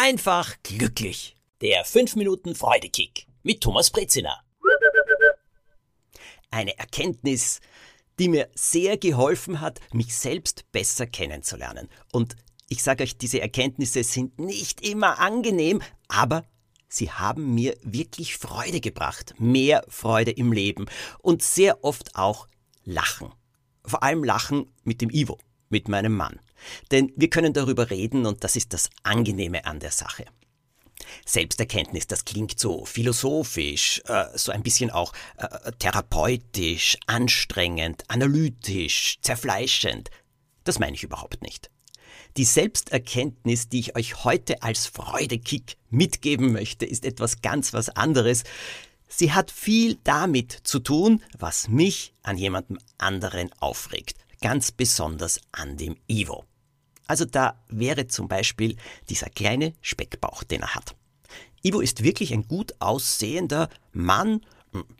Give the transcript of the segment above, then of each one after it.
einfach glücklich. Der 5 Minuten Freudekick mit Thomas Brezina. Eine Erkenntnis, die mir sehr geholfen hat, mich selbst besser kennenzulernen. Und ich sage euch, diese Erkenntnisse sind nicht immer angenehm, aber sie haben mir wirklich Freude gebracht, mehr Freude im Leben und sehr oft auch Lachen. Vor allem Lachen mit dem Ivo, mit meinem Mann. Denn wir können darüber reden und das ist das Angenehme an der Sache. Selbsterkenntnis, das klingt so philosophisch, äh, so ein bisschen auch äh, therapeutisch, anstrengend, analytisch, zerfleischend. Das meine ich überhaupt nicht. Die Selbsterkenntnis, die ich euch heute als Freudekick mitgeben möchte, ist etwas ganz was anderes. Sie hat viel damit zu tun, was mich an jemandem anderen aufregt, ganz besonders an dem Ivo. Also da wäre zum Beispiel dieser kleine Speckbauch, den er hat. Ivo ist wirklich ein gut aussehender Mann,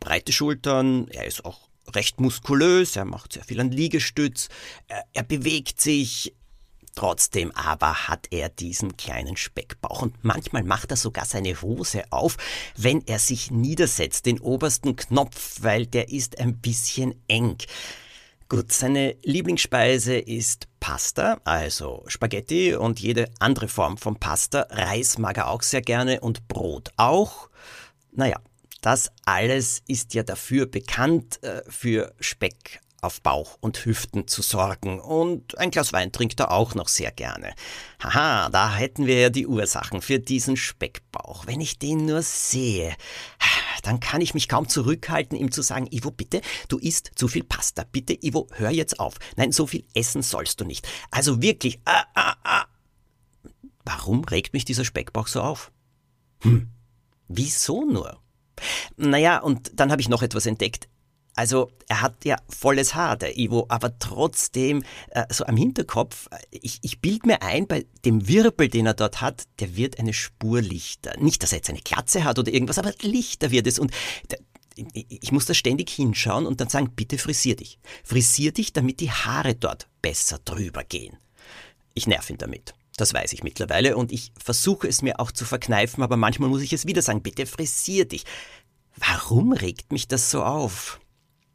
breite Schultern, er ist auch recht muskulös, er macht sehr viel an Liegestütz, er, er bewegt sich, Trotzdem aber hat er diesen kleinen Speckbauch und manchmal macht er sogar seine Hose auf, wenn er sich niedersetzt, den obersten Knopf, weil der ist ein bisschen eng. Gut, seine Lieblingsspeise ist Pasta, also Spaghetti und jede andere Form von Pasta. Reis mag er auch sehr gerne und Brot auch. Naja, das alles ist ja dafür bekannt, äh, für Speck auf Bauch und Hüften zu sorgen und ein Glas Wein trinkt er auch noch sehr gerne. Haha, da hätten wir ja die Ursachen für diesen Speckbauch. Wenn ich den nur sehe, dann kann ich mich kaum zurückhalten, ihm zu sagen, Ivo, bitte, du isst zu viel Pasta. Bitte, Ivo, hör jetzt auf. Nein, so viel essen sollst du nicht. Also wirklich, ah, ah, ah. Warum regt mich dieser Speckbauch so auf? Hm, wieso nur? Naja, und dann habe ich noch etwas entdeckt. Also er hat ja volles Haar, der Ivo, aber trotzdem äh, so am Hinterkopf, äh, ich, ich bild mir ein, bei dem Wirbel, den er dort hat, der wird eine Spur lichter. Nicht, dass er jetzt eine Glatze hat oder irgendwas, aber lichter wird es. Und der, ich muss da ständig hinschauen und dann sagen, bitte frisier dich. Frisier dich, damit die Haare dort besser drüber gehen. Ich nerv ihn damit. Das weiß ich mittlerweile und ich versuche es mir auch zu verkneifen, aber manchmal muss ich es wieder sagen, bitte frisier dich. Warum regt mich das so auf?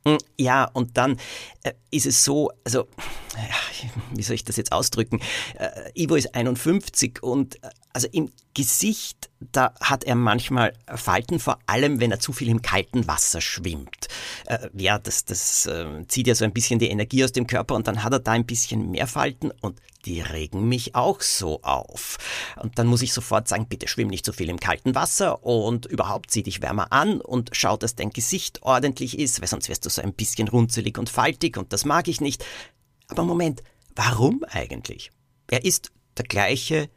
Hm, ja, und dann äh, ist es so, also, ja, wie soll ich das jetzt ausdrücken? Äh, Ivo ist 51 und äh, also im Gesicht, da hat er manchmal Falten, vor allem wenn er zu viel im kalten Wasser schwimmt. Äh, ja, das, das äh, zieht ja so ein bisschen die Energie aus dem Körper und dann hat er da ein bisschen mehr Falten und die regen mich auch so auf. Und dann muss ich sofort sagen, bitte schwimm nicht so viel im kalten Wasser und überhaupt zieh dich wärmer an und schau, dass dein Gesicht ordentlich ist, weil sonst wirst du so ein bisschen runzelig und faltig und das mag ich nicht. Aber Moment, warum eigentlich? Er ist der gleiche,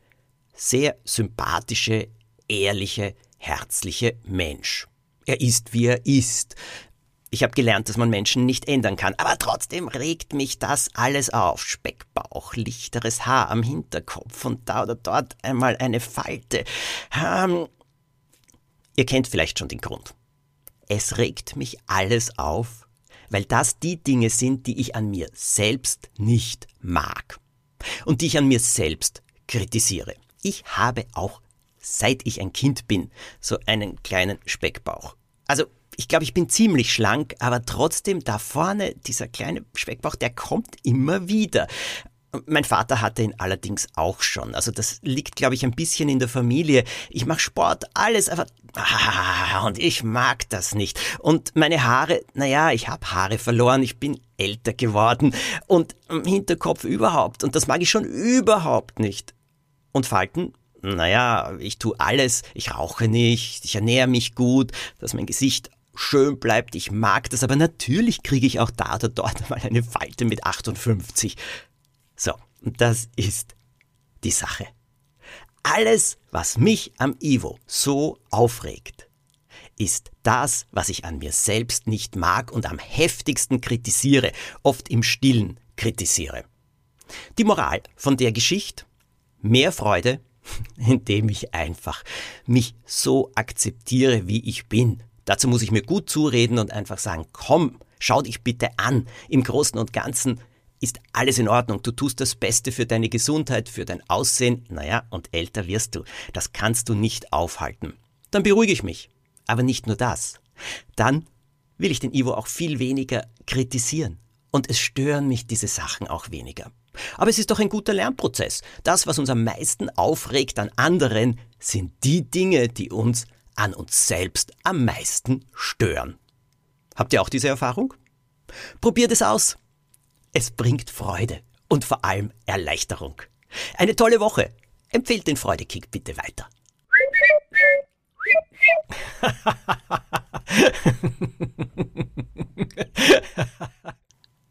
sehr sympathische, ehrliche, herzliche Mensch. Er ist, wie er ist. Ich habe gelernt, dass man Menschen nicht ändern kann, aber trotzdem regt mich das alles auf. Speckbauch, lichteres Haar am Hinterkopf und da oder dort einmal eine Falte. Ähm, ihr kennt vielleicht schon den Grund. Es regt mich alles auf, weil das die Dinge sind, die ich an mir selbst nicht mag und die ich an mir selbst kritisiere. Ich habe auch, seit ich ein Kind bin, so einen kleinen Speckbauch. Also ich glaube, ich bin ziemlich schlank, aber trotzdem da vorne, dieser kleine Speckbauch, der kommt immer wieder. Mein Vater hatte ihn allerdings auch schon. Also das liegt, glaube ich, ein bisschen in der Familie. Ich mache Sport, alles, aber ah, und ich mag das nicht. Und meine Haare, naja, ich habe Haare verloren, ich bin älter geworden und im Hinterkopf überhaupt. Und das mag ich schon überhaupt nicht. Und Falten, naja, ich tue alles, ich rauche nicht, ich ernähre mich gut, dass mein Gesicht schön bleibt. Ich mag das, aber natürlich kriege ich auch da oder dort mal eine Falte mit 58. So, und das ist die Sache. Alles, was mich am Ivo so aufregt, ist das, was ich an mir selbst nicht mag und am heftigsten kritisiere, oft im stillen kritisiere. Die Moral von der Geschichte? Mehr Freude, indem ich einfach mich so akzeptiere, wie ich bin Dazu muss ich mir gut zureden und einfach sagen, komm, schau dich bitte an. Im Großen und Ganzen ist alles in Ordnung. Du tust das Beste für deine Gesundheit, für dein Aussehen. Naja, und älter wirst du. Das kannst du nicht aufhalten. Dann beruhige ich mich. Aber nicht nur das. Dann will ich den Ivo auch viel weniger kritisieren. Und es stören mich diese Sachen auch weniger. Aber es ist doch ein guter Lernprozess. Das, was uns am meisten aufregt an anderen, sind die Dinge, die uns an uns selbst am meisten stören. Habt ihr auch diese Erfahrung? Probiert es aus. Es bringt Freude und vor allem Erleichterung. Eine tolle Woche. Empfehlt den Freudekick bitte weiter.